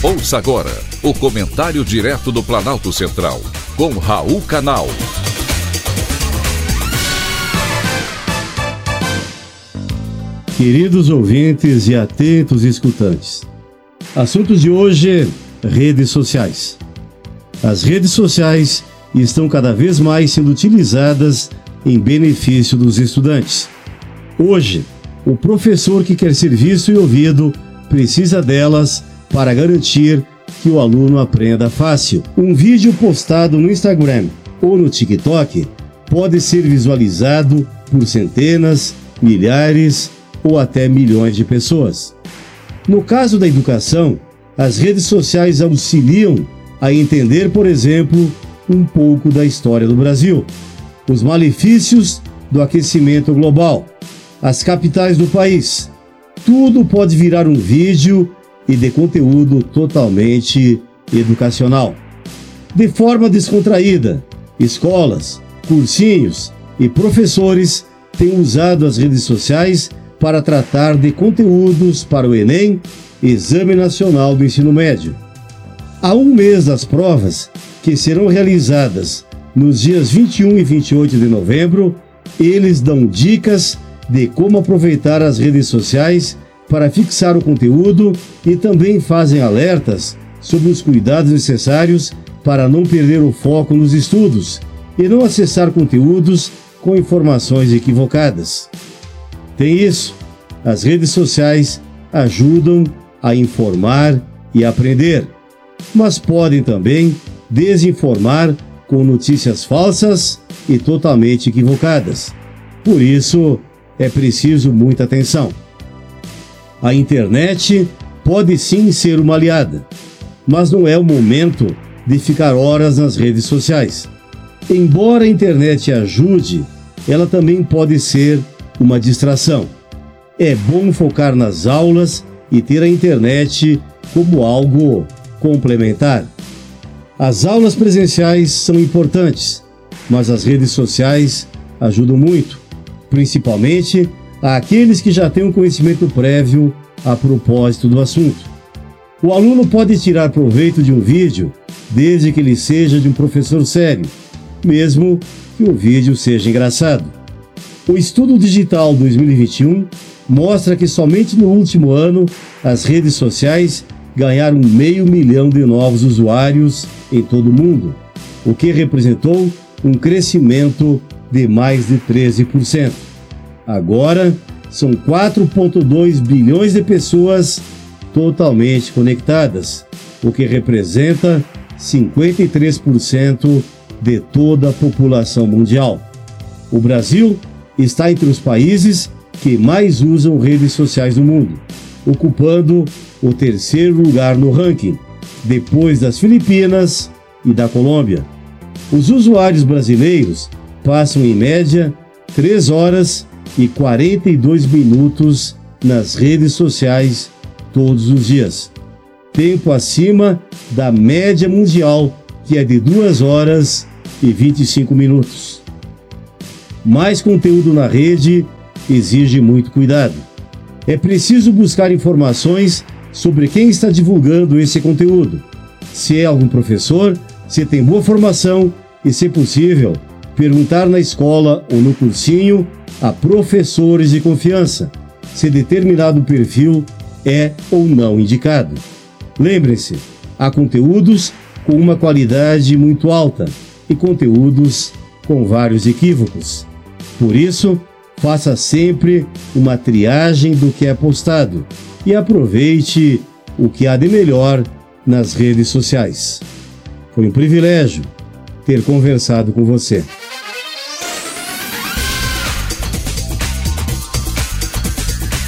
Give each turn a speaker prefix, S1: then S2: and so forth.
S1: Ouça agora o comentário direto do Planalto Central, com Raul Canal.
S2: Queridos ouvintes e atentos escutantes, assuntos de hoje: redes sociais. As redes sociais estão cada vez mais sendo utilizadas em benefício dos estudantes. Hoje, o professor que quer ser visto e ouvido precisa delas para garantir que o aluno aprenda fácil. Um vídeo postado no Instagram ou no TikTok pode ser visualizado por centenas, milhares ou até milhões de pessoas. No caso da educação, as redes sociais auxiliam a entender, por exemplo, um pouco da história do Brasil, os malefícios do aquecimento global, as capitais do país. Tudo pode virar um vídeo e de conteúdo totalmente educacional. De forma descontraída, escolas, cursinhos e professores têm usado as redes sociais para tratar de conteúdos para o Enem, Exame Nacional do Ensino Médio. Há um mês das provas, que serão realizadas nos dias 21 e 28 de novembro, eles dão dicas de como aproveitar as redes sociais para fixar o conteúdo e também fazem alertas sobre os cuidados necessários para não perder o foco nos estudos e não acessar conteúdos com informações equivocadas. Tem isso, as redes sociais ajudam a informar e aprender, mas podem também desinformar com notícias falsas e totalmente equivocadas. Por isso, é preciso muita atenção. A internet pode sim ser uma aliada, mas não é o momento de ficar horas nas redes sociais. Embora a internet ajude, ela também pode ser uma distração. É bom focar nas aulas e ter a internet como algo complementar. As aulas presenciais são importantes, mas as redes sociais ajudam muito, principalmente àqueles que já têm um conhecimento prévio a propósito do assunto. O aluno pode tirar proveito de um vídeo desde que ele seja de um professor sério, mesmo que o vídeo seja engraçado. O Estudo Digital 2021 mostra que somente no último ano as redes sociais ganharam meio milhão de novos usuários em todo o mundo, o que representou um crescimento de mais de 13%. Agora, são 4,2 bilhões de pessoas totalmente conectadas, o que representa 53% de toda a população mundial. O Brasil está entre os países que mais usam redes sociais no mundo, ocupando o terceiro lugar no ranking, depois das Filipinas e da Colômbia. Os usuários brasileiros passam em média 3 horas e 42 minutos nas redes sociais todos os dias. Tempo acima da média mundial, que é de 2 horas e 25 minutos. Mais conteúdo na rede exige muito cuidado. É preciso buscar informações sobre quem está divulgando esse conteúdo. Se é algum professor, se tem boa formação e, se possível, perguntar na escola ou no cursinho a professores de confiança se determinado perfil é ou não indicado. Lembre-se, há conteúdos com uma qualidade muito alta e conteúdos com vários equívocos. Por isso, faça sempre uma triagem do que é postado e aproveite o que há de melhor nas redes sociais. Foi um privilégio ter conversado com você.